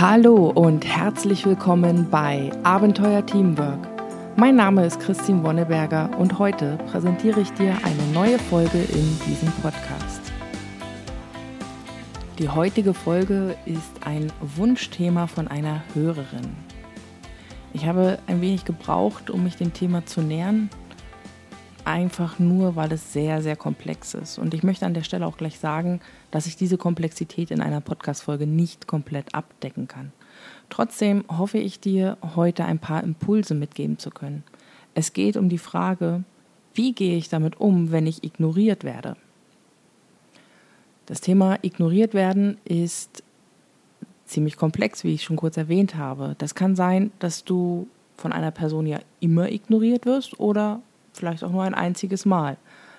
Hallo und herzlich willkommen bei Abenteuer Teamwork. Mein Name ist Christine Wonneberger und heute präsentiere ich dir eine neue Folge in diesem Podcast. Die heutige Folge ist ein Wunschthema von einer Hörerin. Ich habe ein wenig gebraucht, um mich dem Thema zu nähern, einfach nur, weil es sehr, sehr komplex ist. Und ich möchte an der Stelle auch gleich sagen, dass ich diese Komplexität in einer Podcast-Folge nicht komplett abdecken kann. Trotzdem hoffe ich dir, heute ein paar Impulse mitgeben zu können. Es geht um die Frage, wie gehe ich damit um, wenn ich ignoriert werde? Das Thema ignoriert werden ist ziemlich komplex, wie ich schon kurz erwähnt habe. Das kann sein, dass du von einer Person ja immer ignoriert wirst oder vielleicht auch nur ein einziges Mal.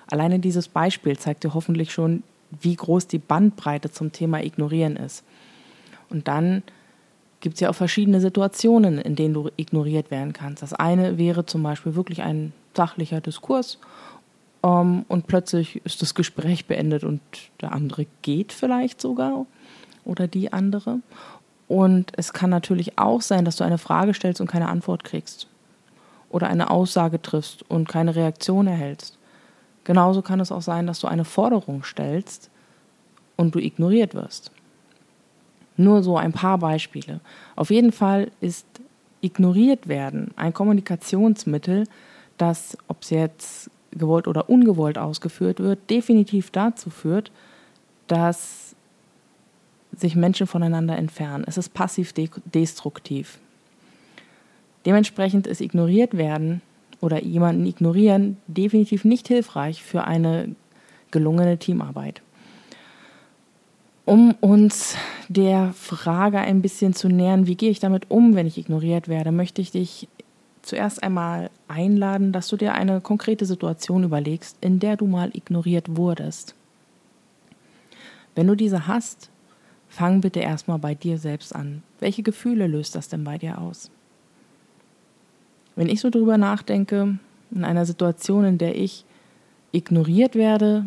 Alleine dieses Beispiel zeigt dir hoffentlich schon, wie groß die Bandbreite zum Thema Ignorieren ist. Und dann gibt es ja auch verschiedene Situationen, in denen du ignoriert werden kannst. Das eine wäre zum Beispiel wirklich ein sachlicher Diskurs um, ähm, und plötzlich ist das Gespräch beendet und der andere geht vielleicht sogar oder die andere. Und es kann natürlich auch sein, dass du eine Frage stellst und keine Antwort kriegst oder eine Aussage triffst und keine Reaktion erhältst. Genauso kann es auch sein, dass du eine Forderung stellst und du ignoriert wirst. Nur so ein paar Beispiele. Auf jeden Fall ist ignoriert werden ein Kommunikationsmittel, das, ob es jetzt gewollt oder ungewollt ausgeführt wird, definitiv dazu führt, dass sich Menschen voneinander entfernen. Es ist passiv destruktiv. Dementsprechend ist ignoriert werden oder jemanden ignorieren definitiv nicht hilfreich für eine gelungene Teamarbeit. Um uns der Frage ein bisschen zu nähern, wie gehe ich damit um, wenn ich ignoriert werde, möchte ich dich zuerst einmal einladen, dass du dir eine konkrete Situation überlegst, in der du mal ignoriert wurdest. Wenn du diese hast, fang bitte erstmal bei dir selbst an. Welche Gefühle löst das denn bei dir aus? Wenn ich so drüber nachdenke, in einer Situation, in der ich ignoriert werde,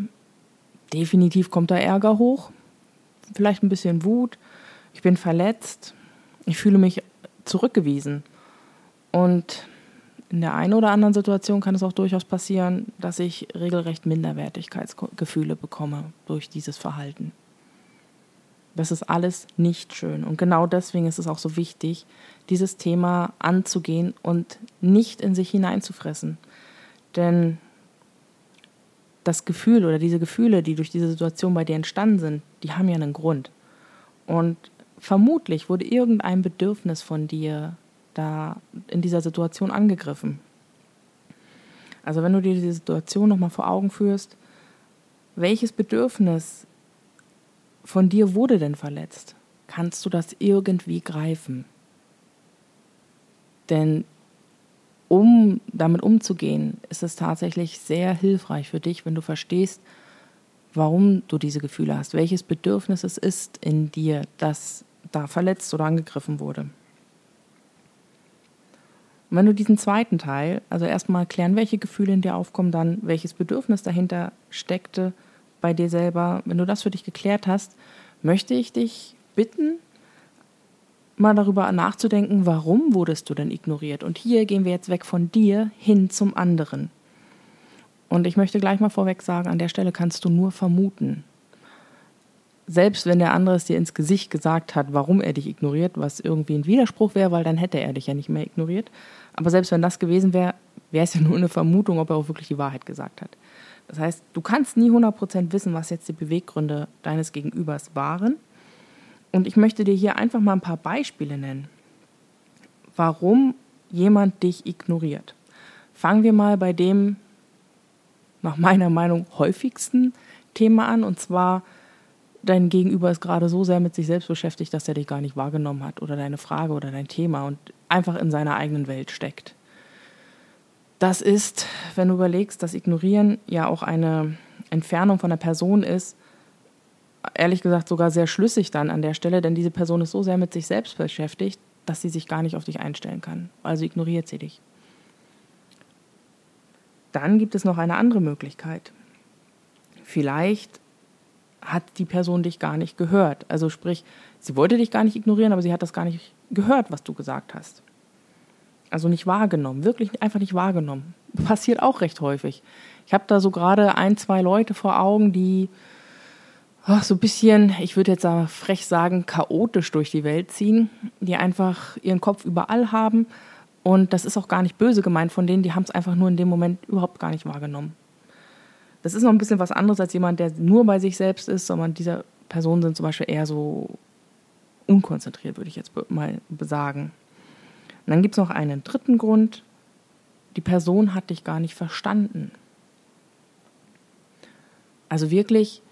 definitiv kommt da Ärger hoch, vielleicht ein bisschen Wut, ich bin verletzt, ich fühle mich zurückgewiesen. Und in der einen oder anderen Situation kann es auch durchaus passieren, dass ich regelrecht Minderwertigkeitsgefühle bekomme durch dieses Verhalten. Das ist alles nicht schön. Und genau deswegen ist es auch so wichtig, dieses Thema anzugehen und nicht in sich hineinzufressen. Denn das Gefühl oder diese Gefühle, die durch diese Situation bei dir entstanden sind, die haben ja einen Grund. Und vermutlich wurde irgendein Bedürfnis von dir da in dieser Situation angegriffen. Also wenn du dir diese Situation nochmal vor Augen führst, welches Bedürfnis von dir wurde denn verletzt? Kannst du das irgendwie greifen? Denn um damit umzugehen, ist es tatsächlich sehr hilfreich für dich, wenn du verstehst, warum du diese Gefühle hast, welches Bedürfnis es ist in dir, das da verletzt oder angegriffen wurde. Und wenn du diesen zweiten Teil, also erstmal klären, welche Gefühle in dir aufkommen, dann welches Bedürfnis dahinter steckte, bei dir selber, wenn du das für dich geklärt hast, möchte ich dich bitten, mal darüber nachzudenken, warum wurdest du denn ignoriert? Und hier gehen wir jetzt weg von dir hin zum anderen. Und ich möchte gleich mal vorweg sagen, an der Stelle kannst du nur vermuten. Selbst wenn der andere es dir ins Gesicht gesagt hat, warum er dich ignoriert, was irgendwie ein Widerspruch wäre, weil dann hätte er dich ja nicht mehr ignoriert. Aber selbst wenn das gewesen wäre, wäre es ja nur eine Vermutung, ob er auch wirklich die Wahrheit gesagt hat. Das heißt, du kannst nie 100% wissen, was jetzt die Beweggründe deines Gegenübers waren. Und ich möchte dir hier einfach mal ein paar Beispiele nennen, warum jemand dich ignoriert. Fangen wir mal bei dem nach meiner Meinung häufigsten Thema an, und zwar dein Gegenüber ist gerade so sehr mit sich selbst beschäftigt, dass er dich gar nicht wahrgenommen hat oder deine Frage oder dein Thema und einfach in seiner eigenen Welt steckt. Das ist, wenn du überlegst, dass Ignorieren ja auch eine Entfernung von der Person ist, ehrlich gesagt sogar sehr schlüssig dann an der Stelle, denn diese Person ist so sehr mit sich selbst beschäftigt, dass sie sich gar nicht auf dich einstellen kann. Also ignoriert sie dich. Dann gibt es noch eine andere Möglichkeit. Vielleicht hat die Person dich gar nicht gehört. Also sprich, sie wollte dich gar nicht ignorieren, aber sie hat das gar nicht gehört, was du gesagt hast. Also nicht wahrgenommen, wirklich einfach nicht wahrgenommen. Passiert auch recht häufig. Ich habe da so gerade ein, zwei Leute vor Augen, die oh, so ein bisschen, ich würde jetzt frech sagen, chaotisch durch die Welt ziehen, die einfach ihren Kopf überall haben. Und das ist auch gar nicht böse gemeint von denen, die haben es einfach nur in dem Moment überhaupt gar nicht wahrgenommen. Das ist noch ein bisschen was anderes als jemand, der nur bei sich selbst ist, sondern diese Personen sind zum Beispiel eher so unkonzentriert, würde ich jetzt mal sagen. Und dann gibt es noch einen dritten Grund. Die Person hat dich gar nicht verstanden. Also wirklich,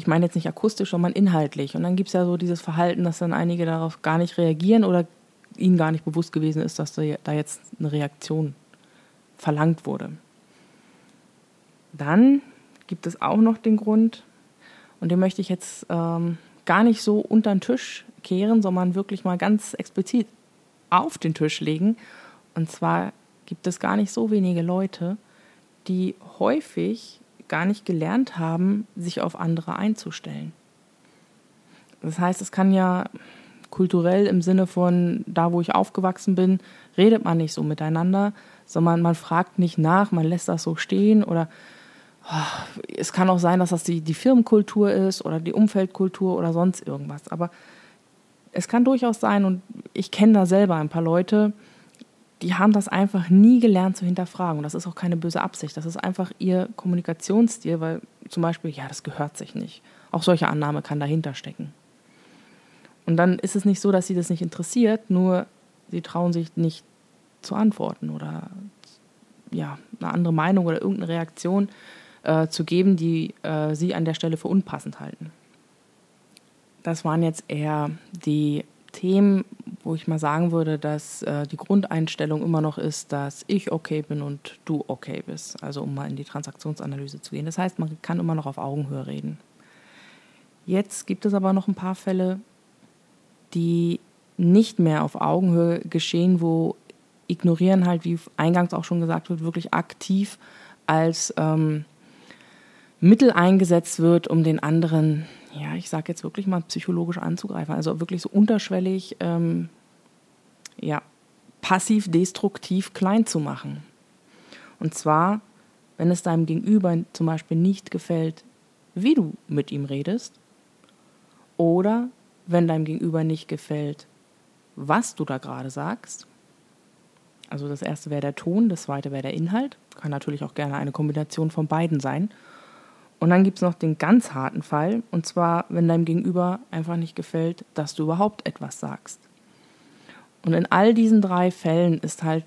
ich meine jetzt nicht akustisch, sondern inhaltlich. Und dann gibt es ja so dieses Verhalten, dass dann einige darauf gar nicht reagieren oder ihnen gar nicht bewusst gewesen ist, dass da jetzt eine Reaktion verlangt wurde. Dann gibt es auch noch den Grund, und den möchte ich jetzt ähm, gar nicht so unter den Tisch kehren, sondern wirklich mal ganz explizit auf den Tisch legen. Und zwar gibt es gar nicht so wenige Leute, die häufig gar nicht gelernt haben, sich auf andere einzustellen. Das heißt, es kann ja kulturell im Sinne von da, wo ich aufgewachsen bin, redet man nicht so miteinander, sondern man fragt nicht nach, man lässt das so stehen oder oh, es kann auch sein, dass das die, die Firmenkultur ist oder die Umfeldkultur oder sonst irgendwas. Aber es kann durchaus sein, und ich kenne da selber ein paar Leute, die haben das einfach nie gelernt zu hinterfragen. Und das ist auch keine böse Absicht. Das ist einfach ihr Kommunikationsstil, weil zum Beispiel, ja, das gehört sich nicht. Auch solche Annahme kann dahinter stecken. Und dann ist es nicht so, dass sie das nicht interessiert, nur sie trauen sich nicht zu antworten oder ja, eine andere Meinung oder irgendeine Reaktion äh, zu geben, die äh, sie an der Stelle für unpassend halten. Das waren jetzt eher die Themen, wo ich mal sagen würde, dass äh, die Grundeinstellung immer noch ist, dass ich okay bin und du okay bist. Also um mal in die Transaktionsanalyse zu gehen. Das heißt, man kann immer noch auf Augenhöhe reden. Jetzt gibt es aber noch ein paar Fälle, die nicht mehr auf Augenhöhe geschehen, wo Ignorieren halt, wie eingangs auch schon gesagt wird, wirklich aktiv als ähm, Mittel eingesetzt wird, um den anderen ja, ich sage jetzt wirklich mal psychologisch anzugreifen. Also wirklich so unterschwellig, ähm, ja, passiv-destruktiv klein zu machen. Und zwar, wenn es deinem Gegenüber zum Beispiel nicht gefällt, wie du mit ihm redest, oder wenn deinem Gegenüber nicht gefällt, was du da gerade sagst. Also das erste wäre der Ton, das zweite wäre der Inhalt. Kann natürlich auch gerne eine Kombination von beiden sein. Und dann gibt es noch den ganz harten Fall, und zwar, wenn deinem Gegenüber einfach nicht gefällt, dass du überhaupt etwas sagst. Und in all diesen drei Fällen ist halt,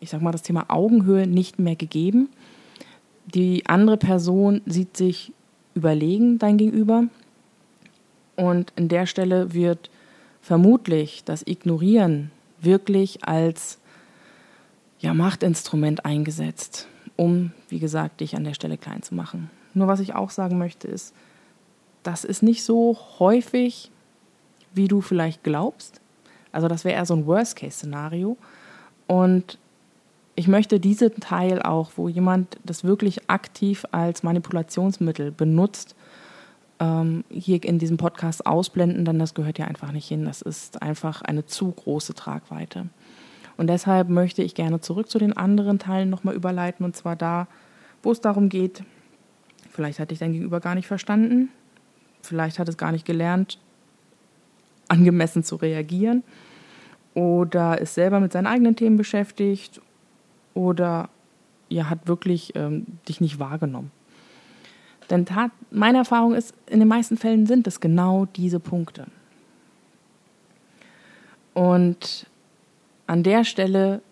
ich sag mal, das Thema Augenhöhe nicht mehr gegeben. Die andere Person sieht sich überlegen, dein Gegenüber. Und in der Stelle wird vermutlich das Ignorieren wirklich als ja, Machtinstrument eingesetzt, um, wie gesagt, dich an der Stelle klein zu machen. Nur was ich auch sagen möchte ist, das ist nicht so häufig, wie du vielleicht glaubst. Also das wäre eher so ein Worst-Case-Szenario. Und ich möchte diesen Teil auch, wo jemand das wirklich aktiv als Manipulationsmittel benutzt, ähm, hier in diesem Podcast ausblenden, denn das gehört ja einfach nicht hin. Das ist einfach eine zu große Tragweite. Und deshalb möchte ich gerne zurück zu den anderen Teilen nochmal überleiten, und zwar da, wo es darum geht, Vielleicht hat dich dein Gegenüber gar nicht verstanden. Vielleicht hat es gar nicht gelernt, angemessen zu reagieren. Oder ist selber mit seinen eigenen Themen beschäftigt. Oder ja, hat wirklich ähm, dich nicht wahrgenommen. Denn tat, meine Erfahrung ist, in den meisten Fällen sind es genau diese Punkte. Und an der Stelle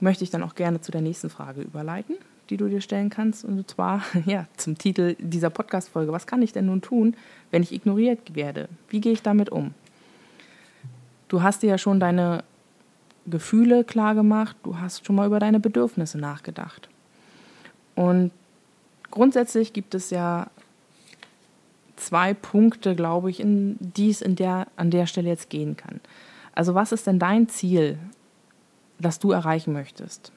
möchte ich dann auch gerne zu der nächsten Frage überleiten die du dir stellen kannst. Und zwar ja, zum Titel dieser Podcast-Folge. Was kann ich denn nun tun, wenn ich ignoriert werde? Wie gehe ich damit um? Du hast dir ja schon deine Gefühle klar gemacht, du hast schon mal über deine Bedürfnisse nachgedacht. Und grundsätzlich gibt es ja zwei Punkte, glaube ich, in die es in der, an der Stelle jetzt gehen kann. Also was ist denn dein Ziel, das du erreichen möchtest?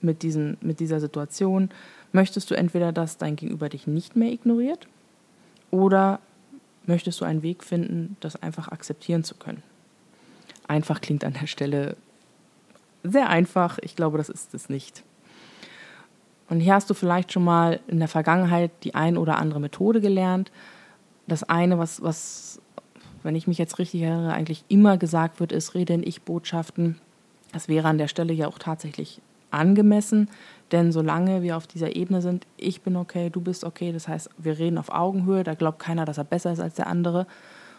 Mit, diesen, mit dieser Situation? Möchtest du entweder, dass dein Gegenüber dich nicht mehr ignoriert? Oder möchtest du einen Weg finden, das einfach akzeptieren zu können? Einfach klingt an der Stelle sehr einfach. Ich glaube, das ist es nicht. Und hier hast du vielleicht schon mal in der Vergangenheit die ein oder andere Methode gelernt. Das eine, was, was, wenn ich mich jetzt richtig erinnere, eigentlich immer gesagt wird, ist, rede in Ich-Botschaften. Das wäre an der Stelle ja auch tatsächlich angemessen, denn solange wir auf dieser Ebene sind, ich bin okay, du bist okay, das heißt, wir reden auf Augenhöhe, da glaubt keiner, dass er besser ist als der andere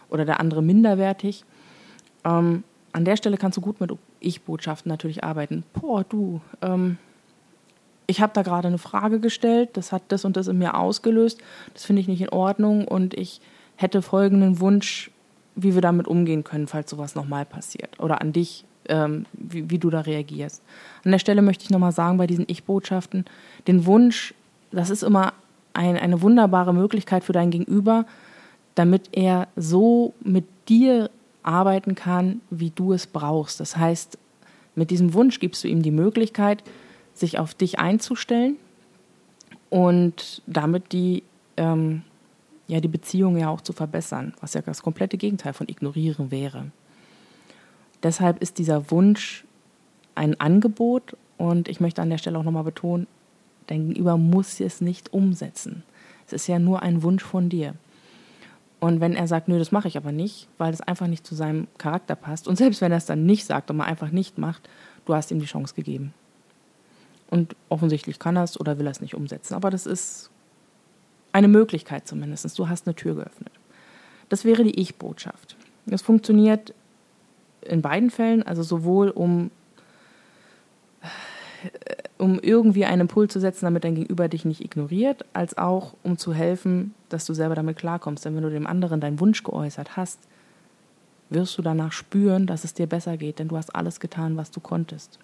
oder der andere minderwertig. Ähm, an der Stelle kannst du gut mit Ich-Botschaften natürlich arbeiten. Boah, du, ähm, ich habe da gerade eine Frage gestellt, das hat das und das in mir ausgelöst, das finde ich nicht in Ordnung und ich hätte folgenden Wunsch, wie wir damit umgehen können, falls sowas nochmal passiert. Oder an dich, ähm, wie, wie, du da reagierst. An der Stelle möchte ich nochmal sagen, bei diesen Ich-Botschaften, den Wunsch, das ist immer ein, eine wunderbare Möglichkeit für dein Gegenüber, damit er so mit dir arbeiten kann, wie du es brauchst. Das heißt, mit diesem Wunsch gibst du ihm die Möglichkeit, sich auf dich einzustellen und damit die, ähm, ja, die Beziehung ja auch zu verbessern, was ja das komplette Gegenteil von ignorieren wäre. Deshalb ist dieser Wunsch ein Angebot und ich möchte an der Stelle auch nochmal betonen, dein Gegenüber muss es nicht umsetzen. Es ist ja nur ein Wunsch von dir. Und wenn er sagt, nö, das mache ich aber nicht, weil es einfach nicht zu seinem Charakter passt, und selbst wenn er es dann nicht sagt und man einfach nicht macht, du hast ihm die Chance gegeben. Und offensichtlich kann er es oder will er es nicht umsetzen. Aber das ist eine Möglichkeit zumindest. Du hast eine Tür geöffnet. Das wäre die Ich-Botschaft. Das funktioniert in beiden Fällen, also sowohl um, um irgendwie einen Impuls zu setzen, damit dein Gegenüber dich nicht ignoriert, als auch um zu helfen, dass du selber damit klarkommst. Denn wenn du dem anderen deinen Wunsch geäußert hast, wirst du danach spüren, dass es dir besser geht, denn du hast alles getan, was du konntest.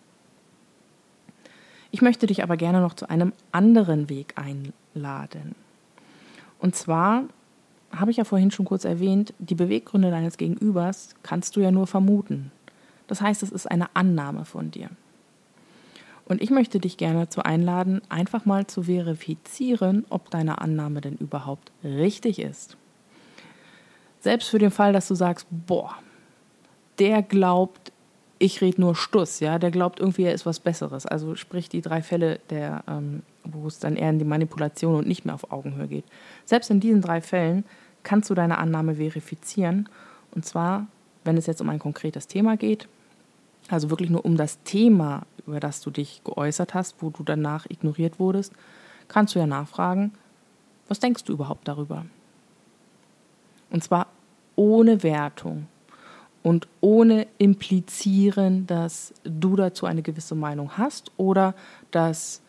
Ich möchte dich aber gerne noch zu einem anderen Weg einladen. Und zwar habe ich ja vorhin schon kurz erwähnt, die Beweggründe deines Gegenübers kannst du ja nur vermuten. Das heißt, es ist eine Annahme von dir. Und ich möchte dich gerne dazu einladen, einfach mal zu verifizieren, ob deine Annahme denn überhaupt richtig ist. Selbst für den Fall, dass du sagst, boah, der glaubt, ich rede nur Stuss, ja, der glaubt irgendwie, er ist was Besseres. Also sprich die drei Fälle, der, ähm, wo es dann eher in die Manipulation und nicht mehr auf Augenhöhe geht. Selbst in diesen drei Fällen kannst du deine Annahme verifizieren. Und zwar, wenn es jetzt um ein konkretes Thema geht, also wirklich nur um das Thema, über das du dich geäußert hast, wo du danach ignoriert wurdest, kannst du ja nachfragen, was denkst du überhaupt darüber? Und zwar ohne Wertung und ohne implizieren, dass du dazu eine gewisse Meinung hast oder dass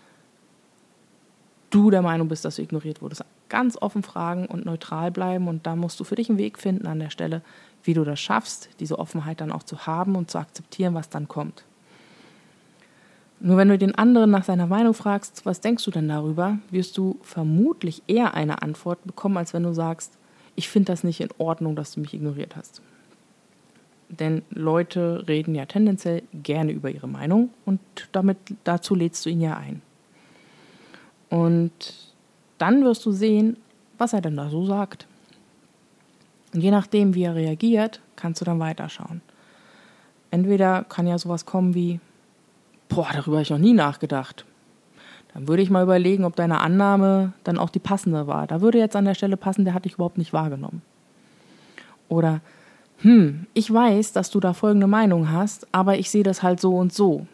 du der Meinung bist, dass du ignoriert wurdest ganz offen fragen und neutral bleiben. Und da musst du für dich einen Weg finden an der Stelle, wie du das schaffst, diese Offenheit dann auch zu haben und zu akzeptieren, was dann kommt. Nur wenn du den anderen nach seiner Meinung fragst, was denkst du denn darüber, wirst du vermutlich eher eine Antwort bekommen, als wenn du sagst, ich finde das nicht in Ordnung, dass du mich ignoriert hast. Denn Leute reden ja tendenziell gerne über ihre Meinung und damit dazu lädst du ihn ja ein. Und dann wirst du sehen, was er denn da so sagt. Und je nachdem, wie er reagiert, kannst du dann weiterschauen. Entweder kann ja sowas kommen wie, boah, darüber habe ich noch nie nachgedacht. Dann würde ich mal überlegen, ob deine Annahme dann auch die passende war. Da würde jetzt an der Stelle passen, der hat dich überhaupt nicht wahrgenommen. Oder, hm, ich weiß, dass du da folgende Meinung hast, aber ich sehe das halt so und so.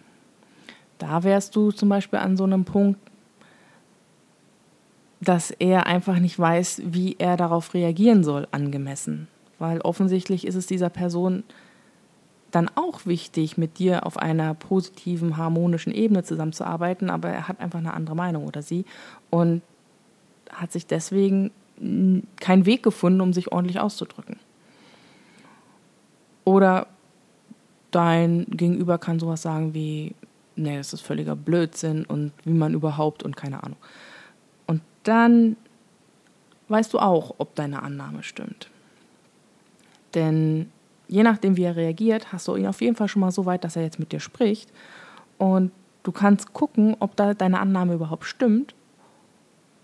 Da wärst du zum Beispiel an so einem Punkt, dass er einfach nicht weiß, wie er darauf reagieren soll, angemessen. Weil offensichtlich ist es dieser Person dann auch wichtig, mit dir auf einer positiven, harmonischen Ebene zusammenzuarbeiten, aber er hat einfach eine andere Meinung oder sie und hat sich deswegen keinen Weg gefunden, um sich ordentlich auszudrücken. Oder dein Gegenüber kann sowas sagen wie, nee, das ist völliger Blödsinn und wie man überhaupt und keine Ahnung dann weißt du auch, ob deine Annahme stimmt. Denn je nachdem, wie er reagiert, hast du ihn auf jeden Fall schon mal so weit, dass er jetzt mit dir spricht. Und du kannst gucken, ob da deine Annahme überhaupt stimmt.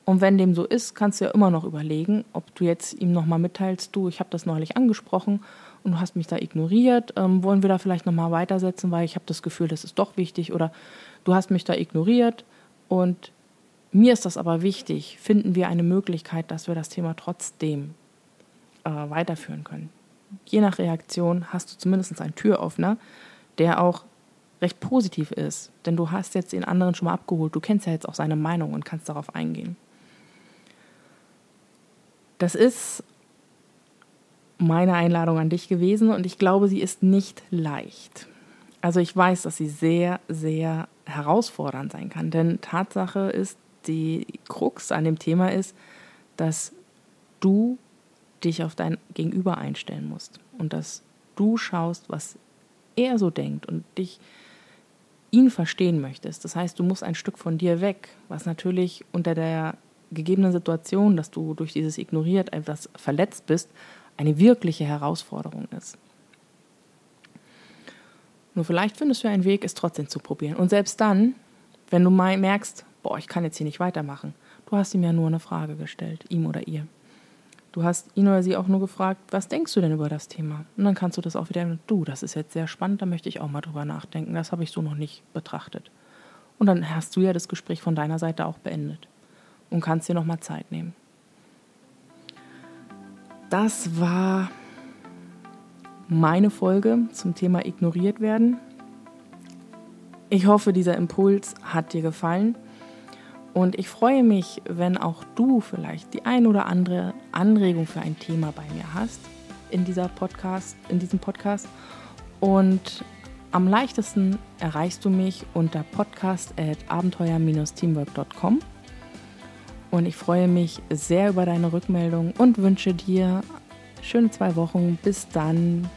Und wenn dem so ist, kannst du ja immer noch überlegen, ob du jetzt ihm nochmal mitteilst, du, ich habe das neulich angesprochen und du hast mich da ignoriert, ähm, wollen wir da vielleicht nochmal weitersetzen, weil ich habe das Gefühl, das ist doch wichtig oder du hast mich da ignoriert und mir ist das aber wichtig, finden wir eine Möglichkeit, dass wir das Thema trotzdem äh, weiterführen können. Je nach Reaktion hast du zumindest einen Türöffner, der auch recht positiv ist, denn du hast jetzt den anderen schon mal abgeholt, du kennst ja jetzt auch seine Meinung und kannst darauf eingehen. Das ist meine Einladung an dich gewesen und ich glaube, sie ist nicht leicht. Also ich weiß, dass sie sehr, sehr herausfordernd sein kann, denn Tatsache ist, die Krux an dem Thema ist, dass du dich auf dein Gegenüber einstellen musst und dass du schaust, was er so denkt und dich ihn verstehen möchtest. Das heißt, du musst ein Stück von dir weg, was natürlich unter der gegebenen Situation, dass du durch dieses Ignoriert etwas verletzt bist, eine wirkliche Herausforderung ist. Nur vielleicht findest du einen Weg, es trotzdem zu probieren. Und selbst dann, wenn du merkst, boah, ich kann jetzt hier nicht weitermachen, du hast ihm ja nur eine Frage gestellt, ihm oder ihr. Du hast ihn oder sie auch nur gefragt, was denkst du denn über das Thema? Und dann kannst du das auch wieder, du, das ist jetzt sehr spannend, da möchte ich auch mal drüber nachdenken, das habe ich so noch nicht betrachtet. Und dann hast du ja das Gespräch von deiner Seite auch beendet und kannst dir nochmal Zeit nehmen. Das war meine Folge zum Thema ignoriert werden. Ich hoffe, dieser Impuls hat dir gefallen. Und ich freue mich, wenn auch du vielleicht die ein oder andere Anregung für ein Thema bei mir hast in dieser Podcast, in diesem Podcast. Und am leichtesten erreichst du mich unter podcast@abenteuer-teamwork.com. Und ich freue mich sehr über deine Rückmeldung und wünsche dir schöne zwei Wochen. Bis dann.